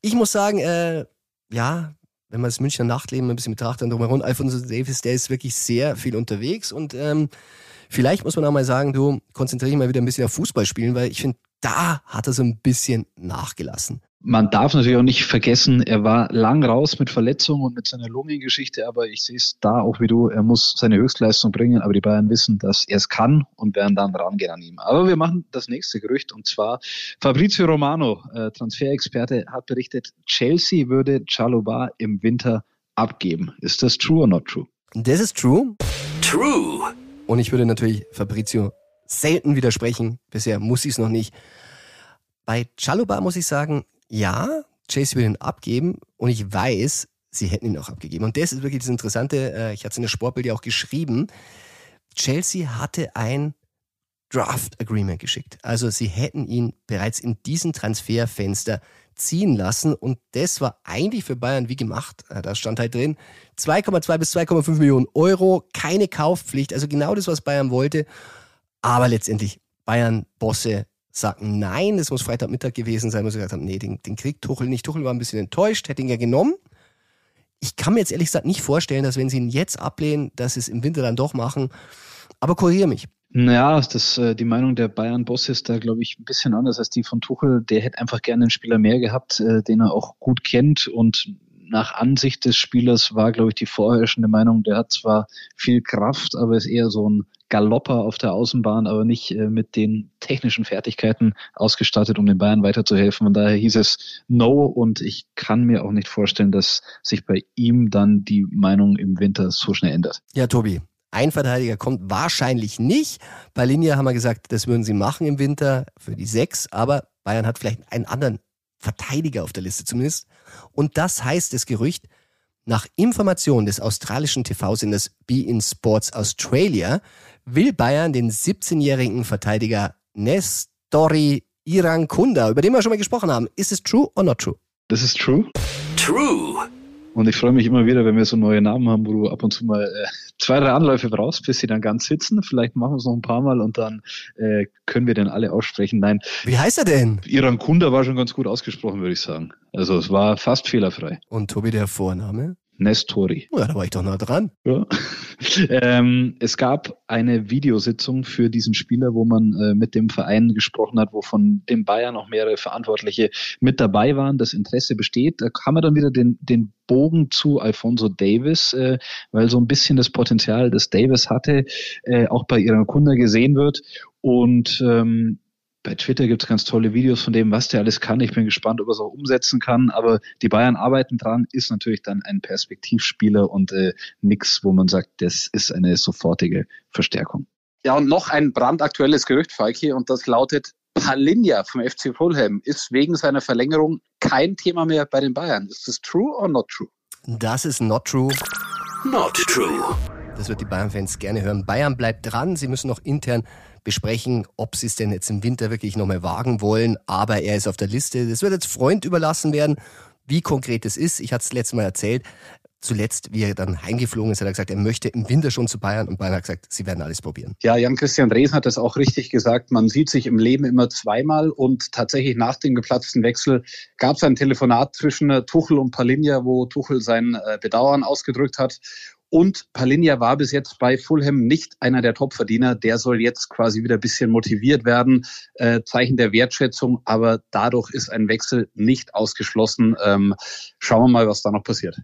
S3: Ich muss sagen, äh, ja, wenn man das Münchner Nachtleben ein bisschen betrachtet und drumherum, Alfonso Davis, der ist wirklich sehr viel unterwegs und ähm, Vielleicht muss man auch mal sagen, du konzentriere dich mal wieder ein bisschen auf Fußball spielen, weil ich finde, da hat er so ein bisschen nachgelassen.
S4: Man darf natürlich auch nicht vergessen, er war lang raus mit Verletzungen und mit seiner Lungengeschichte, aber ich sehe es da auch wie du, er muss seine Höchstleistung bringen, aber die Bayern wissen, dass er es kann und werden dann rangehen an ihm. Aber wir machen das nächste Gerücht und zwar Fabrizio Romano, äh, Transferexperte, hat berichtet, Chelsea würde Chaluba im Winter abgeben. Ist das true or not true?
S3: Das ist true.
S2: True.
S3: Und ich würde natürlich Fabrizio selten widersprechen. Bisher muss ich es noch nicht. Bei Chaluba muss ich sagen, ja, Chase will ihn abgeben und ich weiß, sie hätten ihn auch abgegeben. Und das ist wirklich das Interessante. äh, Ich hatte es in der Sportbild ja auch geschrieben. Chelsea hatte ein Draft Agreement geschickt. Also sie hätten ihn bereits in diesem Transferfenster ziehen lassen und das war eigentlich für Bayern wie gemacht. Äh, Da stand halt drin 2,2 bis 2,5 Millionen Euro, keine Kaufpflicht, also genau das, was Bayern wollte. Aber letztendlich Bayern-Bosse sagten nein, das muss Freitagmittag gewesen sein, wo sie gesagt haben, nee, den, den kriegt Tuchel nicht. Tuchel war ein bisschen enttäuscht, hätte ihn ja genommen. Ich kann mir jetzt ehrlich gesagt nicht vorstellen, dass wenn sie ihn jetzt ablehnen, dass sie es im Winter dann doch machen. Aber kurier mich.
S4: Naja, das, äh, die Meinung der Bayern-Boss ist da, glaube ich, ein bisschen anders als die von Tuchel. Der hätte einfach gerne einen Spieler mehr gehabt, äh, den er auch gut kennt. Und nach Ansicht des Spielers war, glaube ich, die vorherrschende Meinung, der hat zwar viel Kraft, aber ist eher so ein Galopper auf der Außenbahn, aber nicht äh, mit den technischen Fertigkeiten ausgestattet, um den Bayern weiterzuhelfen. Und daher hieß es No und ich kann mir auch nicht vorstellen, dass sich bei ihm dann die Meinung im Winter so schnell ändert.
S3: Ja, Tobi, ein Verteidiger kommt wahrscheinlich nicht. Bei Linie haben wir gesagt, das würden sie machen im Winter für die sechs, aber Bayern hat vielleicht einen anderen Verteidiger auf der Liste zumindest. Und das heißt das Gerücht, nach Informationen des australischen TV-Senders Be in Sports Australia will Bayern den 17-jährigen Verteidiger Nestori Irankunda, über den wir schon mal gesprochen haben. Ist es true or not true?
S4: Das ist true.
S2: True.
S4: Und ich freue mich immer wieder, wenn wir so neue Namen haben, wo du ab und zu mal äh, zwei, drei Anläufe brauchst, bis sie dann ganz sitzen. Vielleicht machen wir es noch ein paar Mal und dann äh, können wir den alle aussprechen. Nein.
S3: Wie heißt er denn?
S4: Iran Kunda war schon ganz gut ausgesprochen, würde ich sagen. Also es war fast fehlerfrei.
S3: Und Tobi, der Vorname?
S4: Nestori.
S3: Ja, da war ich doch nah dran.
S4: Ja. ähm, es gab eine Videositzung für diesen Spieler, wo man äh, mit dem Verein gesprochen hat, wo von dem Bayern auch mehrere Verantwortliche mit dabei waren. Das Interesse besteht. Da kam er dann wieder den, den Bogen zu Alfonso Davis, äh, weil so ein bisschen das Potenzial, das Davis hatte, äh, auch bei ihrer Kunde gesehen wird. Und ähm, bei Twitter gibt es ganz tolle Videos von dem, was der alles kann. Ich bin gespannt, ob er es auch umsetzen kann. Aber die Bayern arbeiten dran, ist natürlich dann ein Perspektivspieler und äh, nichts, wo man sagt, das ist eine sofortige Verstärkung.
S12: Ja, und noch ein brandaktuelles Gerücht, Falki, und das lautet, Palinja vom FC Fulham ist wegen seiner Verlängerung kein Thema mehr bei den Bayern. Ist das true or not true?
S3: Das ist not true.
S2: Not true.
S3: Das wird die Bayern-Fans gerne hören. Bayern bleibt dran. Sie müssen noch intern besprechen, ob sie es denn jetzt im Winter wirklich nochmal wagen wollen. Aber er ist auf der Liste. Das wird jetzt Freund überlassen werden. Wie konkret es ist, ich hatte es letztes Mal erzählt. Zuletzt, wie er dann heimgeflogen ist, hat er gesagt, er möchte im Winter schon zu Bayern und Bayern hat gesagt, sie werden alles probieren.
S12: Ja, Jan-Christian Dresen hat das auch richtig gesagt. Man sieht sich im Leben immer zweimal und tatsächlich nach dem geplatzten Wechsel gab es ein Telefonat zwischen Tuchel und Palinja, wo Tuchel sein äh, Bedauern ausgedrückt hat. Und Palinja war bis jetzt bei Fulham nicht einer der Topverdiener. Der soll jetzt quasi wieder ein bisschen motiviert werden. Äh, Zeichen der Wertschätzung. Aber dadurch ist ein Wechsel nicht ausgeschlossen. Ähm, schauen wir mal, was da noch passiert.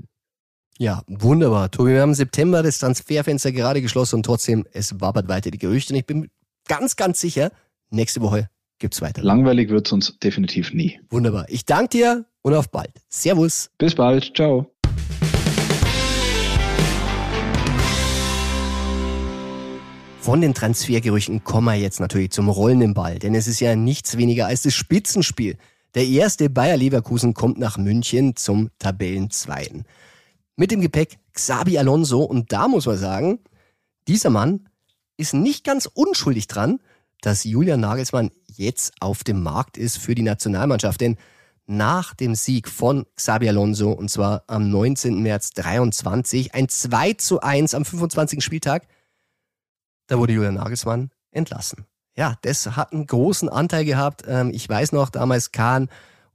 S3: Ja, wunderbar. Tobi, wir haben im September das Transferfenster gerade geschlossen und trotzdem, es wabert weiter die Gerüchte. Und ich bin ganz, ganz sicher, nächste Woche gibt's weiter.
S4: Langweilig wird's uns definitiv nie.
S3: Wunderbar. Ich danke dir und auf bald. Servus.
S4: Bis bald. Ciao.
S3: Von den Transfergerüchten kommen wir jetzt natürlich zum rollenden Ball, denn es ist ja nichts weniger als das Spitzenspiel. Der erste Bayer Leverkusen kommt nach München zum Tabellenzweiten. Mit dem Gepäck Xabi Alonso und da muss man sagen, dieser Mann ist nicht ganz unschuldig dran, dass Julian Nagelsmann jetzt auf dem Markt ist für die Nationalmannschaft, denn nach dem Sieg von Xabi Alonso, und zwar am 19. März 23, ein 2 zu 1 am 25. Spieltag, da wurde Julian Nagelsmann entlassen. Ja, das hat einen großen Anteil gehabt. Ähm, ich weiß noch, damals Kahn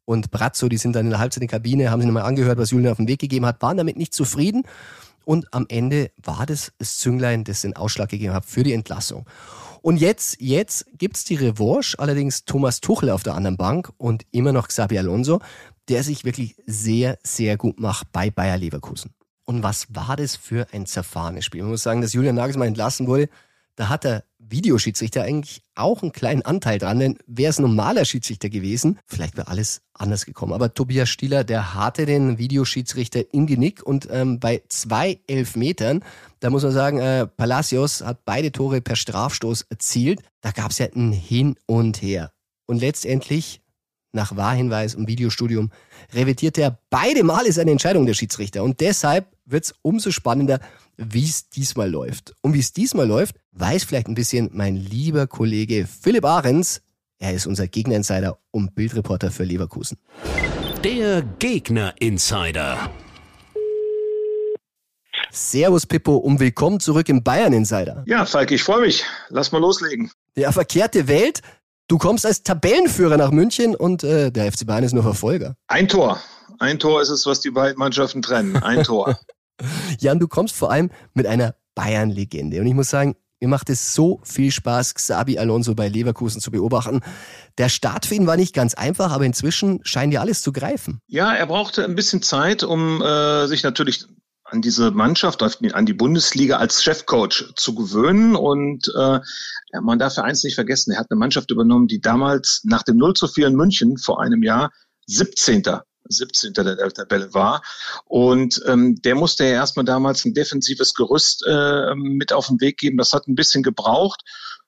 S3: und Brazzo, die sind dann in der Halbzeit in der Kabine, haben sich nochmal angehört, was Julian auf den Weg gegeben hat, waren damit nicht zufrieden. Und am Ende war das das Zünglein, das den Ausschlag gegeben hat für die Entlassung. Und jetzt, jetzt gibt's die Revanche, allerdings Thomas Tuchel auf der anderen Bank und immer noch Xabi Alonso, der sich wirklich sehr, sehr gut macht bei Bayer Leverkusen. Und was war das für ein zerfahrenes Spiel? Man muss sagen, dass Julian Nagelsmann entlassen wurde, da hat er Videoschiedsrichter eigentlich auch einen kleinen Anteil dran, denn wäre es normaler Schiedsrichter gewesen, vielleicht wäre alles anders gekommen. Aber Tobias Stieler, der hatte den Videoschiedsrichter im Genick und ähm, bei zwei Elfmetern, da muss man sagen, äh, Palacios hat beide Tore per Strafstoß erzielt. Da gab es ja ein Hin und Her. Und letztendlich nach Wahrhinweis und Videostudium revidierte er beide Male seine Entscheidung der Schiedsrichter. Und deshalb wird es umso spannender, wie es diesmal läuft. Und wie es diesmal läuft, weiß vielleicht ein bisschen mein lieber Kollege Philipp Ahrens. Er ist unser Gegner-Insider und Bildreporter für Leverkusen.
S2: Der Gegner-Insider.
S3: Servus Pippo und willkommen zurück im Bayern-Insider.
S13: Ja, Falk, ich freue mich. Lass mal loslegen.
S3: Der verkehrte Welt. Du kommst als Tabellenführer nach München und äh, der FC Bayern ist nur Verfolger.
S13: Ein Tor. Ein Tor ist es, was die beiden Mannschaften trennen. Ein Tor.
S3: Jan, du kommst vor allem mit einer Bayern-Legende. Und ich muss sagen, mir macht es so viel Spaß, Xabi Alonso bei Leverkusen zu beobachten. Der Start für ihn war nicht ganz einfach, aber inzwischen scheint ja alles zu greifen.
S13: Ja, er brauchte ein bisschen Zeit, um äh, sich natürlich an diese Mannschaft, an die Bundesliga als Chefcoach zu gewöhnen. Und äh, man darf ja eins nicht vergessen, er hat eine Mannschaft übernommen, die damals nach dem 0 zu 4 in München vor einem Jahr 17. 17. der Tabelle war. Und ähm, der musste ja erstmal damals ein defensives Gerüst äh, mit auf den Weg geben. Das hat ein bisschen gebraucht.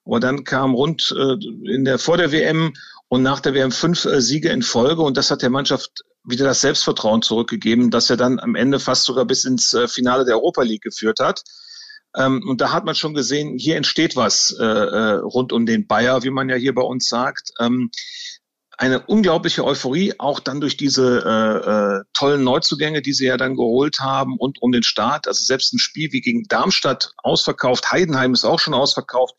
S13: Aber dann kam rund äh, in der vor der WM und nach der WM fünf äh, Siege in Folge und das hat der Mannschaft wieder das Selbstvertrauen zurückgegeben, dass er dann am Ende fast sogar bis ins äh, Finale der Europa League geführt hat. Ähm, und da hat man schon gesehen, hier entsteht was äh, äh, rund um den Bayer, wie man ja hier bei uns sagt. Ähm, eine unglaubliche Euphorie, auch dann durch diese tollen Neuzugänge, die sie ja dann geholt haben und um den Start. Also selbst ein Spiel wie gegen Darmstadt ausverkauft, Heidenheim ist auch schon ausverkauft.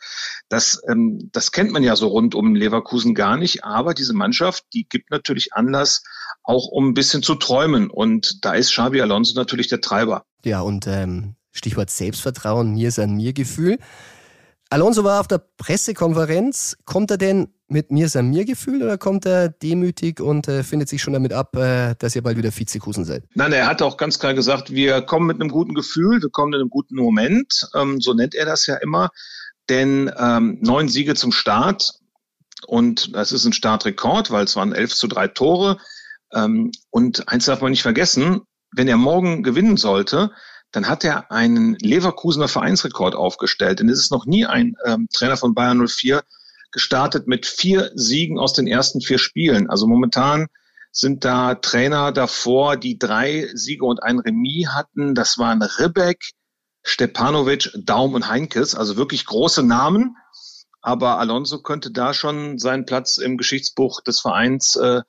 S13: Das, ähm, das kennt man ja so rund um Leverkusen gar nicht. Aber diese Mannschaft, die gibt natürlich Anlass, auch um ein bisschen zu träumen. Und da ist Xabi Alonso natürlich der Treiber.
S3: Ja, und ähm, Stichwort Selbstvertrauen, mir ist ein Mir-Gefühl. Alonso war auf der Pressekonferenz. Kommt er denn mit mir sein mir Gefühl oder kommt er demütig und äh, findet sich schon damit ab, äh, dass ihr bald wieder Vizekusen seid?
S13: Nein, er hat auch ganz klar gesagt, wir kommen mit einem guten Gefühl, wir kommen in einem guten Moment. Ähm, so nennt er das ja immer. Denn ähm, neun Siege zum Start und das ist ein Startrekord, weil es waren elf zu drei Tore. Ähm, und eins darf man nicht vergessen, wenn er morgen gewinnen sollte, dann hat er einen Leverkusener Vereinsrekord aufgestellt. Denn es ist noch nie ein ähm, Trainer von Bayern 04 gestartet mit vier Siegen aus den ersten vier Spielen. Also momentan sind da Trainer davor, die drei Siege und ein Remis hatten. Das waren Ribbeck, Stepanovic, Daum und Heinkes, also wirklich große Namen. Aber Alonso könnte da schon seinen Platz im Geschichtsbuch des Vereins äh,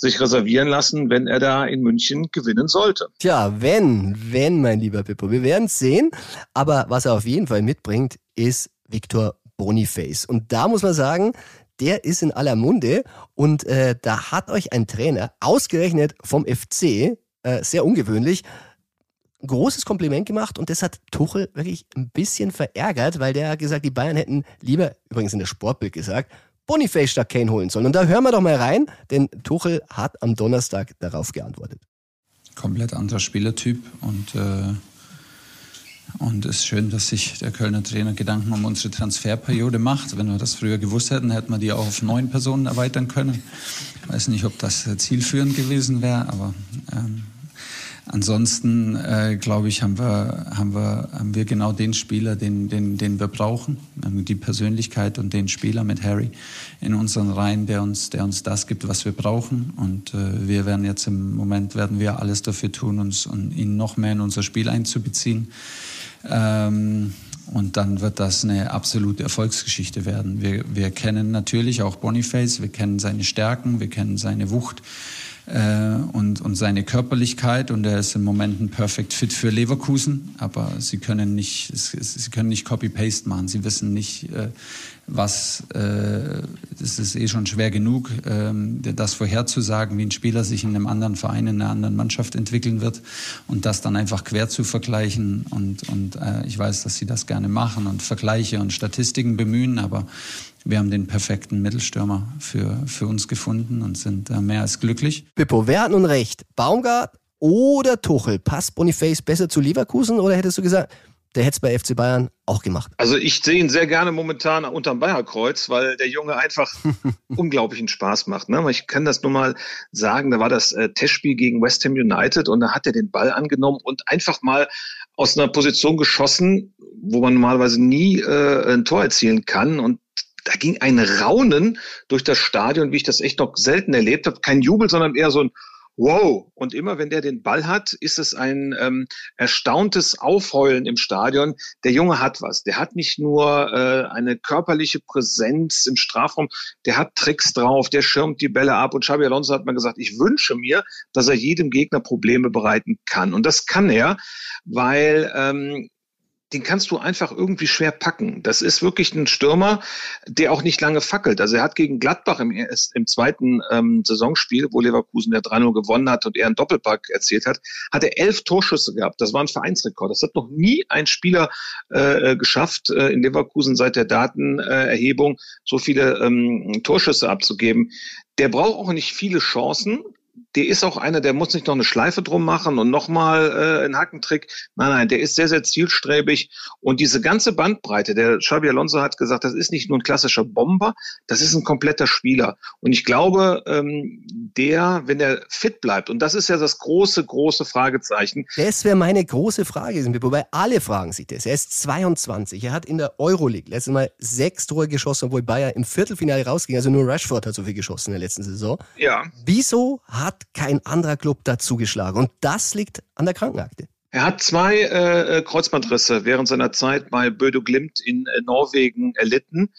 S13: sich reservieren lassen, wenn er da in München gewinnen sollte.
S3: Tja, wenn, wenn, mein lieber Pippo. Wir werden es sehen. Aber was er auf jeden Fall mitbringt, ist Viktor Boniface. Und da muss man sagen, der ist in aller Munde und äh, da hat euch ein Trainer ausgerechnet vom FC, äh, sehr ungewöhnlich, großes Kompliment gemacht und das hat Tuchel wirklich ein bisschen verärgert, weil der hat gesagt, die Bayern hätten lieber, übrigens in der Sportbild gesagt, Boniface statt Kane holen sollen. Und da hören wir doch mal rein, denn Tuchel hat am Donnerstag darauf geantwortet.
S1: Komplett anderer Spielertyp und äh, und es ist schön, dass sich der Kölner Trainer Gedanken um unsere Transferperiode macht. Wenn wir das früher gewusst hätten, hätten wir die auch auf neun Personen erweitern können. Ich weiß nicht, ob das zielführend gewesen wäre, aber ähm, Ansonsten äh, glaube ich, haben wir, haben, wir, haben wir genau den Spieler, den, den, den wir brauchen. Die Persönlichkeit und den Spieler mit Harry in unseren Reihen, der uns, der uns das gibt, was wir brauchen. Und äh, wir werden jetzt im Moment werden wir alles dafür tun, uns und ihn noch mehr in unser Spiel einzubeziehen. Ähm, und dann wird das eine absolute Erfolgsgeschichte werden. Wir, wir kennen natürlich auch Boniface, wir kennen seine Stärken, wir kennen seine Wucht äh, und, und seine Körperlichkeit. Und er ist im Moment ein Perfect Fit für Leverkusen, aber sie können nicht, sie können nicht Copy-Paste machen, sie wissen nicht, äh, was, äh, das ist eh schon schwer genug, ähm, das vorherzusagen, wie ein Spieler sich in einem anderen Verein, in einer anderen Mannschaft entwickeln wird. Und das dann einfach quer zu vergleichen. Und, und äh, ich weiß, dass sie das gerne machen und Vergleiche und Statistiken bemühen, aber wir haben den perfekten Mittelstürmer für, für uns gefunden und sind äh, mehr als glücklich.
S3: Pippo, wer hat nun recht? Baumgart oder Tuchel? Passt Boniface besser zu Leverkusen oder hättest du gesagt, der hätte es bei FC Bayern auch gemacht.
S13: Also ich sehe ihn sehr gerne momentan unterm Bayerkreuz, weil der Junge einfach unglaublichen Spaß macht. Ne? Ich kann das nur mal sagen, da war das äh, Testspiel gegen West Ham United und da hat er den Ball angenommen und einfach mal aus einer Position geschossen, wo man normalerweise nie äh, ein Tor erzielen kann und da ging ein Raunen durch das Stadion, wie ich das echt noch selten erlebt habe. Kein Jubel, sondern eher so ein wow. Und immer wenn der den Ball hat, ist es ein ähm, erstauntes Aufheulen im Stadion. Der Junge hat was. Der hat nicht nur äh, eine körperliche Präsenz im Strafraum, der hat Tricks drauf, der schirmt die Bälle ab. Und Xabi Alonso hat mal gesagt, ich wünsche mir, dass er jedem Gegner Probleme bereiten kann. Und das kann er, weil ähm, den kannst du einfach irgendwie schwer packen. Das ist wirklich ein Stürmer, der auch nicht lange fackelt. Also er hat gegen Gladbach im, im zweiten ähm, Saisonspiel, wo Leverkusen der 3-0 gewonnen hat und er einen Doppelpack erzielt hat, hat er elf Torschüsse gehabt. Das war ein Vereinsrekord. Das hat noch nie ein Spieler äh, geschafft, äh, in Leverkusen seit der Datenerhebung so viele ähm, Torschüsse abzugeben. Der braucht auch nicht viele Chancen, der ist auch einer, der muss nicht noch eine Schleife drum machen und nochmal äh, einen Hackentrick. Nein, nein, der ist sehr, sehr zielstrebig. Und diese ganze Bandbreite, der Xabi Alonso hat gesagt, das ist nicht nur ein klassischer Bomber, das ist ein kompletter Spieler. Und ich glaube, ähm, der, wenn der fit bleibt, und das ist ja das große, große Fragezeichen.
S3: Das wäre meine große Frage, wobei alle fragen sich das. Er ist 22, er hat in der Euroleague letztes Mal sechs Tore geschossen, obwohl Bayern im Viertelfinale rausging. Also nur Rashford hat so viel geschossen in der letzten Saison.
S13: Ja.
S3: Wieso hat kein anderer Club dazugeschlagen. Und das liegt an der Krankenakte.
S13: Er hat zwei äh, äh, Kreuzbandrisse während seiner Zeit bei Bödo Glimt in äh, Norwegen erlitten.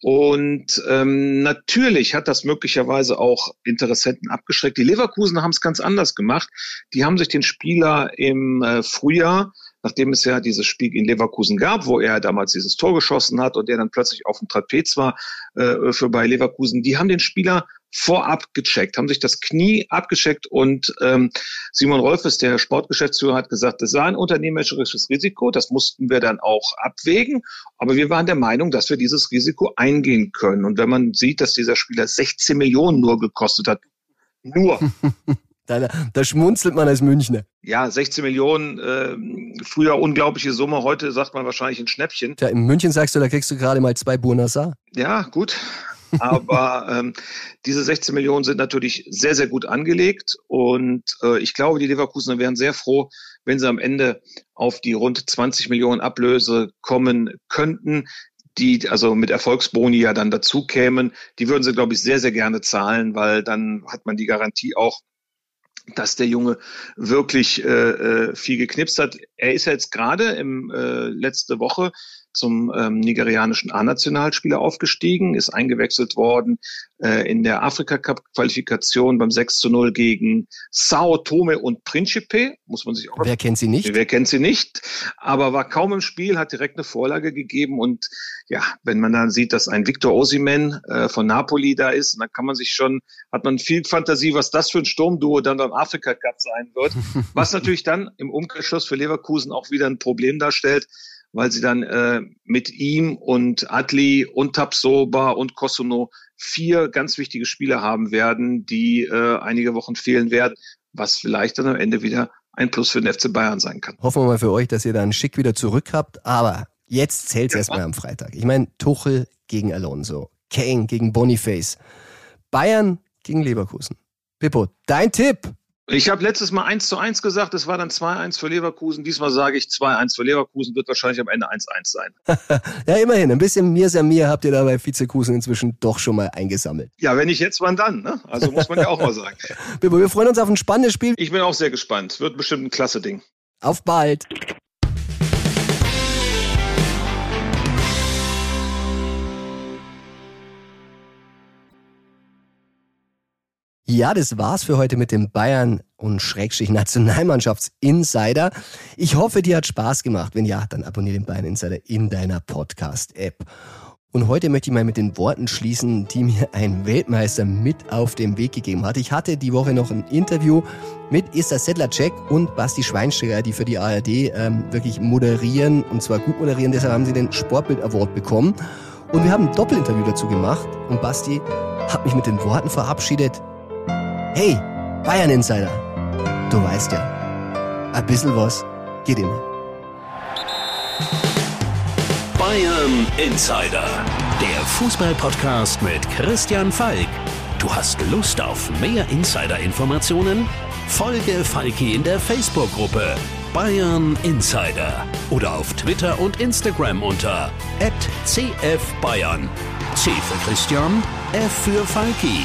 S13: Und ähm, natürlich hat das möglicherweise auch Interessenten abgeschreckt. Die Leverkusen haben es ganz anders gemacht. Die haben sich den Spieler im äh, Frühjahr, nachdem es ja dieses Spiel in Leverkusen gab, wo er damals dieses Tor geschossen hat und der dann plötzlich auf dem Trapez war äh, für bei Leverkusen, die haben den Spieler vorab gecheckt, haben sich das Knie abgecheckt und ähm, Simon Rolfes, der Sportgeschäftsführer, hat gesagt, das war ein unternehmerisches Risiko, das mussten wir dann auch abwägen, aber wir waren der Meinung, dass wir dieses Risiko eingehen können. Und wenn man sieht, dass dieser Spieler 16 Millionen nur gekostet hat, nur.
S3: Da, da, schmunzelt man als Münchner.
S13: Ja, 16 Millionen, äh, früher unglaubliche Summe, heute sagt man wahrscheinlich ein Schnäppchen.
S3: Ja, in München sagst du, da kriegst du gerade mal zwei Bonasa.
S13: Ja, gut. Aber ähm, diese 16 Millionen sind natürlich sehr, sehr gut angelegt. Und äh, ich glaube, die Leverkusener wären sehr froh, wenn sie am Ende auf die rund 20 Millionen Ablöse kommen könnten die also mit Erfolgsboni ja dann dazu kämen, die würden sie, glaube ich, sehr, sehr gerne zahlen, weil dann hat man die Garantie auch, dass der Junge wirklich äh, äh viel geknipst hat. Er ist jetzt gerade im äh, letzte Woche zum ähm, nigerianischen A-Nationalspieler aufgestiegen, ist eingewechselt worden äh, in der Afrika-Cup-Qualifikation beim 6 zu 0 gegen Sao Tome und Principe. Muss man sich auch.
S3: Wer kennt sie nicht?
S13: Wer kennt sie nicht? Aber war kaum im Spiel, hat direkt eine Vorlage gegeben und ja, wenn man dann sieht, dass ein Victor Osimen äh, von Napoli da ist, dann kann man sich schon, hat man viel Fantasie, was das für ein Sturmduo dann beim Afrika Cup sein wird. was natürlich dann im Umkehrschluss für Leverkusen auch wieder ein Problem darstellt, weil sie dann äh, mit ihm und Adli und Tapsoba und Kosuno vier ganz wichtige Spieler haben werden, die äh, einige Wochen fehlen werden, was vielleicht dann am Ende wieder ein Plus für den FC Bayern sein kann.
S3: Hoffen wir mal für euch, dass ihr dann schick wieder zurück habt, aber jetzt zählt es ja. erstmal am Freitag. Ich meine, Tuchel gegen Alonso, Kane gegen Boniface, Bayern gegen Leverkusen. Pippo, dein Tipp
S13: ich habe letztes Mal 1 zu 1 gesagt, es war dann 2-1 für Leverkusen. Diesmal sage ich 2-1 für Leverkusen, wird wahrscheinlich am Ende 1-1 sein.
S3: ja, immerhin. Ein bisschen mir mir habt ihr da bei Vizekusen inzwischen doch schon mal eingesammelt.
S13: Ja, wenn nicht jetzt, wann dann? Ne? Also muss man ja auch mal sagen.
S3: wir freuen uns auf ein spannendes Spiel.
S13: Ich bin auch sehr gespannt. Wird bestimmt ein klasse Ding.
S3: Auf bald. Ja, das war's für heute mit dem Bayern und Schrägstrich Nationalmannschafts-Insider. Ich hoffe, dir hat Spaß gemacht. Wenn ja, dann abonniere den Bayern Insider in deiner Podcast-App. Und heute möchte ich mal mit den Worten schließen, die mir ein Weltmeister mit auf den Weg gegeben hat. Ich hatte die Woche noch ein Interview mit Issa Sedlacek und Basti Schweinsteiger, die für die ARD ähm, wirklich moderieren und zwar gut moderieren. Deshalb haben sie den Sportbild Award bekommen. Und wir haben ein Doppelinterview dazu gemacht und Basti hat mich mit den Worten verabschiedet. Hey, Bayern Insider. Du weißt ja, ein bisschen was geht immer.
S2: Bayern Insider, der Fußballpodcast mit Christian Falk. Du hast Lust auf mehr Insider-Informationen? Folge Falki in der Facebook-Gruppe Bayern Insider oder auf Twitter und Instagram unter @cfbayern. C für Christian, F für Falki